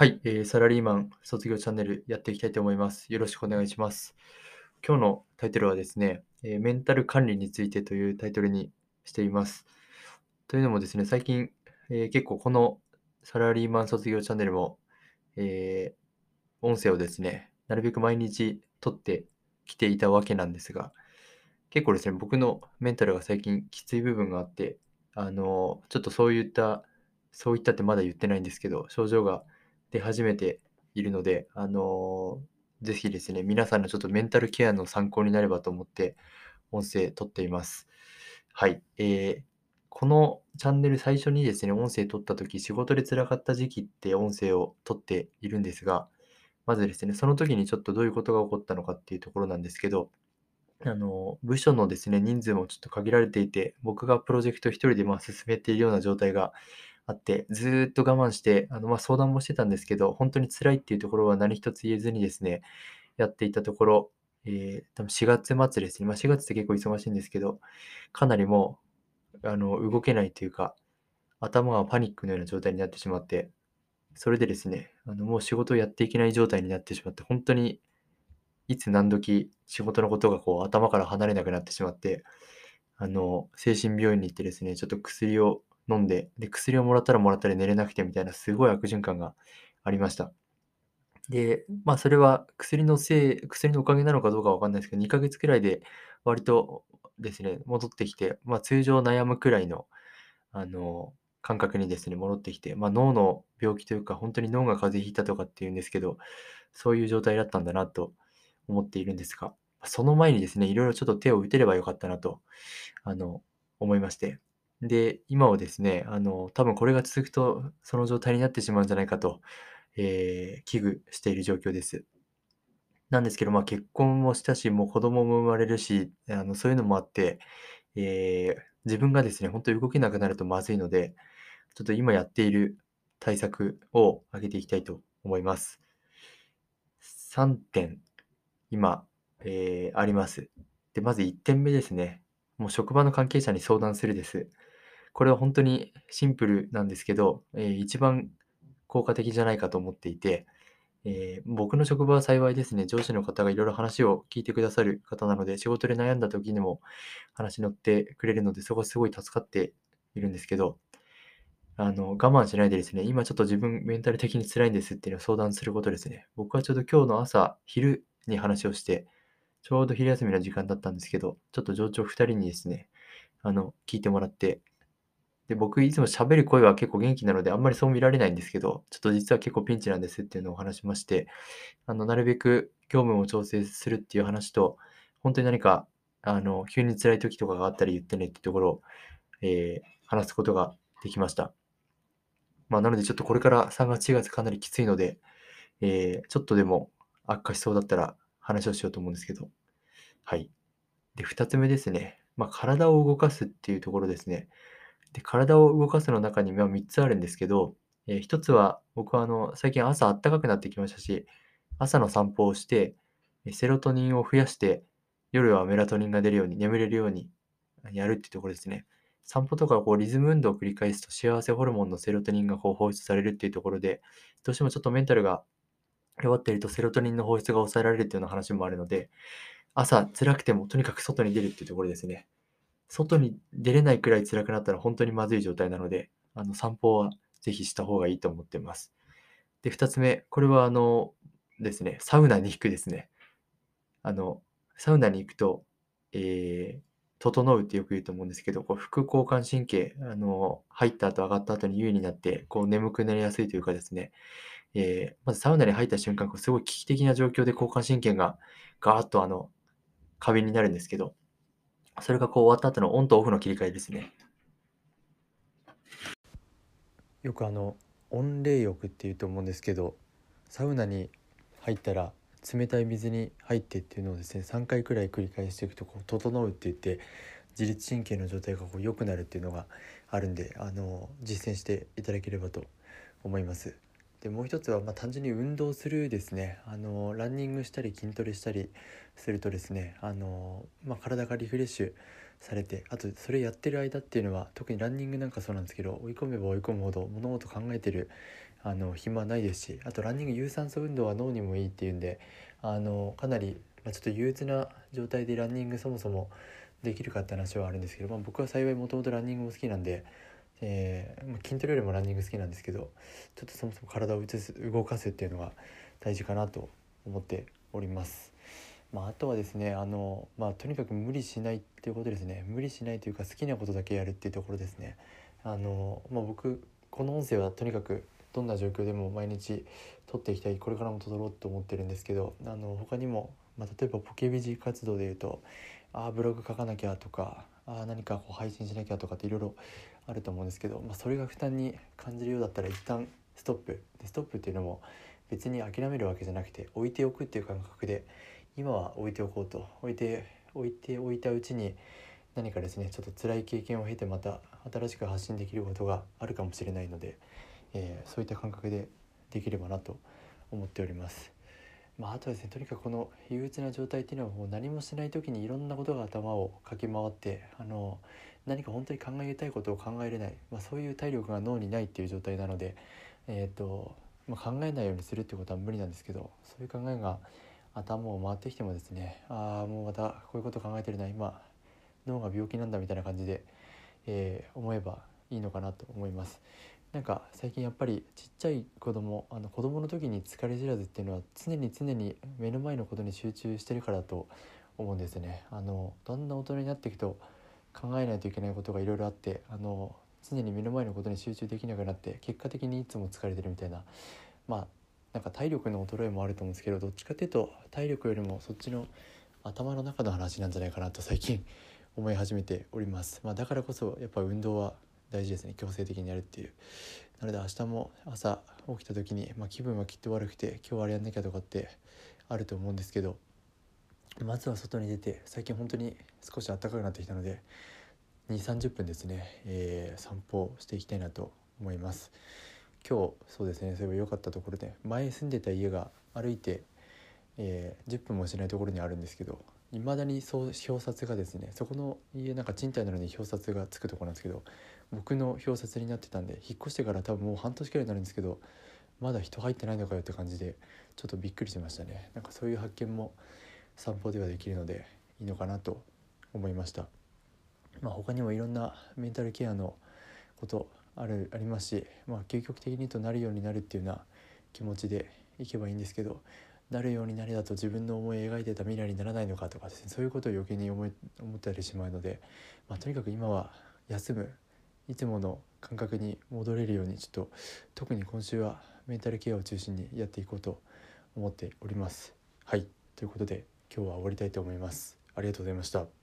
はい、えー、サラリーマン卒業チャンネルやっていきたいと思います。よろしくお願いします。今日のタイトルはですね、えー、メンタル管理についてというタイトルにしています。というのもですね、最近、えー、結構このサラリーマン卒業チャンネルも、えー、音声をですね、なるべく毎日撮ってきていたわけなんですが、結構ですね、僕のメンタルが最近きつい部分があって、あの、ちょっとそういった、そういったってまだ言ってないんですけど、症状が出始めているので、あのー、ぜひですね、皆さんのちょっとメンタルケアの参考になればと思って、音声撮っています。はい。えー、このチャンネル最初にですね、音声撮った時、仕事で辛かった時期って音声を撮っているんですが、まずですね、その時にちょっとどういうことが起こったのかっていうところなんですけど、あの、部署のですね、人数もちょっと限られていて、僕がプロジェクト一人でまあ進めているような状態があって、ずっと我慢して、あの、ま、相談もしてたんですけど、本当に辛いっていうところは何一つ言えずにですね、やっていたところ、えー、多分4月末ですね。ま、4月って結構忙しいんですけど、かなりもう、あの、動けないというか、頭がパニックのような状態になってしまって、それでですね、あの、もう仕事をやっていけない状態になってしまって、本当にいつ何時仕事のことがこう頭から離れなくなってしまって、あの、精神病院に行ってですね、ちょっと薬を飲んで、で、薬をもらったらもらったら寝れなくてみたいなすごい悪循環がありました。で、まあそれは薬のせい、薬のおかげなのかどうかわかんないですけど、2ヶ月くらいで割とですね、戻ってきて、まあ通常悩むくらいの、あの、感覚にですね、戻ってきて、まあ脳の病気というか、本当に脳が風邪ひいたとかっていうんですけど、そういう状態だったんだなと思っているんですが、その前にですね、いろいろちょっと手を打てればよかったなと、あの、思いまして、で、今はですね、あの、多分これが続くと、その状態になってしまうんじゃないかと、えー、危惧している状況です。なんですけど、まあ、結婚もしたし、もう子供も生まれるし、あの、そういうのもあって、えー、自分がですね、本当に動けなくなるとまずいので、ちょっと今やっている対策を挙げていきたいと思います。3点、今、えー、あります。で、まず1点目ですね。もう職場の関係者に相談するです。これは本当にシンプルなんですけど、えー、一番効果的じゃないかと思っていて、えー、僕の職場は幸いですね、上司の方がいろいろ話を聞いてくださる方なので、仕事で悩んだ時にも話に乗ってくれるので、そこはすごい助かっているんですけど、あの、我慢しないでですね、今ちょっと自分メンタル的に辛いんですっていうのを相談することですね。僕はちょうど今日の朝、昼に話をして、ちょうど昼休みの時間だったんですけど、ちょっと上長2人にですね、あの、聞いてもらって、で、僕いつも喋る声は結構元気なので、あんまりそう見られないんですけど、ちょっと実は結構ピンチなんですっていうのを話しまして、あの、なるべく業務を調整するっていう話と、本当に何か、あの、急に辛い時とかがあったら言ってねっていうところを、えー、話すことができました。まあ、なのでちょっとこれから3月4月かなりきついので、えー、ちょっとでも悪化しそうだったら話をしようと思うんですけど、はい。で、2つ目ですね。まあ、体を動かすっていうところですね。で、体を動かすの中には3つあるんですけど、えー、1つは僕はあの最近朝暖かくなってきましたし、朝の散歩をして、セロトニンを増やして、夜はメラトニンが出るように、眠れるようにやるっていうところですね。散歩とかこうリズム運動を繰り返すと幸せホルモンのセロトニンがこう放出されるっていうところで、どうしてもちょっとメンタルが弱っているとセロトニンの放出が抑えられるっていうような話もあるので、朝辛くてもとにかく外に出るっていうところですね。外に出れないくらい辛くなったら本当にまずい状態なので、あの散歩はぜひした方がいいと思ってます。で、2つ目、これはあのですね、サウナに行くですね。あの、サウナに行くと、えー、整うってよく言うと思うんですけど、こう副交感神経、あの、入った後上がった後に優位になって、こう眠くなりやすいというかですね、えー、まずサウナに入った瞬間、すごい危機的な状況で交感神経がガーッとあの、過敏になるんですけど、それがこう終わった後のオンとオフの切り替えですね。よくあの温冷浴っていうと思うんですけどサウナに入ったら冷たい水に入ってっていうのをですね3回くらい繰り返していくとこう整うって言って自律神経の状態がこう良くなるっていうのがあるんであの実践していただければと思います。でもう一つはま単純に運動するですね。あのランニングしたり筋トレしたりするとですねあの、まあ、体がリフレッシュされてあとそれやってる間っていうのは特にランニングなんかそうなんですけど追い込めば追い込むほど物事考えてるあの暇ないですしあとランニング有酸素運動は脳にもいいっていうんであのかなり、まあ、ちょっと憂鬱な状態でランニングそもそもできるかって話はあるんですけど、まあ、僕は幸いもともとランニングも好きなんで、えーま、筋トレよりもランニング好きなんですけどちょっとそもそも体を移す動かすっていうのが大事かなと思っております。まあ、あとはですねあの、まあ、とにかく無理しないっていうことですね無理しないというか好きなことだけやるっていうところですねあの、まあ、僕この音声はとにかくどんな状況でも毎日撮っていきたいこれからも撮ろうと思ってるんですけどあの他にも、まあ、例えばポケビジ活動でいうとああブログ書かなきゃとかあ何かこう配信しなきゃとかっていろいろあると思うんですけど、まあ、それが負担に感じるようだったら一旦ストップでストップっていうのも別に諦めるわけじゃなくて置いておくっていう感覚で今は置いておこうと置いて置いておいたうちに何かですねちょっと辛い経験を経てまた新しく発信できることがあるかもしれないので、えー、そういった感覚でできればなと思っております。まあ、あとはですねとにかくこの憂鬱な状態っていうのはもう何もしない時にいろんなことが頭を駆け回ってあの何か本当に考えたいことを考えれない、まあ、そういう体力が脳にないっていう状態なので、えーとまあ、考えないようにするってことは無理なんですけどそういう考えが頭を回ってきてもですねああもうまたこういうこと考えてるな今脳が病気なんだみたいな感じで、えー、思えばいいのかなと思います。なんか最近やっぱりちっちゃい子供あの子供の時に疲れ知らずっていうのは常に常に目の前のことに集中してるからと思うんですね。あのだんだん大人になっていくと考えないといけないことがいろいろあってあの常に目の前のことに集中できなくなって結果的にいつも疲れてるみたいなまあなんか体力の衰えもあると思うんですけどどっちかっていうと体力よりもそっちの頭の中の話なんじゃないかなと最近思い始めております、まあ、だからこそやっぱ運動は大事ですね。強制的にやるっていう。なので明日も朝起きた時に、まあ、気分はきっと悪くて今日はあれやんなきゃとかってあると思うんですけどまずは外に出て最近本当に少し暖かくなってきたので2 3 0分ですね、えー、散歩していきたいなと思います。今日そうですねそういえば良かったところで前住んでた家が歩いて、えー、10分もしないところにあるんですけどいまだにそう表札がですねそこの家なんか賃貸なのに表札がつくとこなんですけど僕の表札になってたんで引っ越してから多分もう半年くらいになるんですけどまだ人入ってないのかよって感じでちょっとびっくりしましたねなんかそういう発見も散歩ではできるのでいいのかなと思いましたまあ他にもいろんなメンタルケアのことあるありますし、まあ、究極的にとなるようになるっていうような気持ちでいけばいいんですけどなるようになれだと自分の思い描いてた未来にならないのかとかですねそういうことを余計に思い思ったりしまうので、まあ、とにかく今は休むいつもの感覚に戻れるようにちょっと特に今週はメンタルケアを中心にやっていこうと思っております。はいということで今日は終わりたいと思います。ありがとうございました。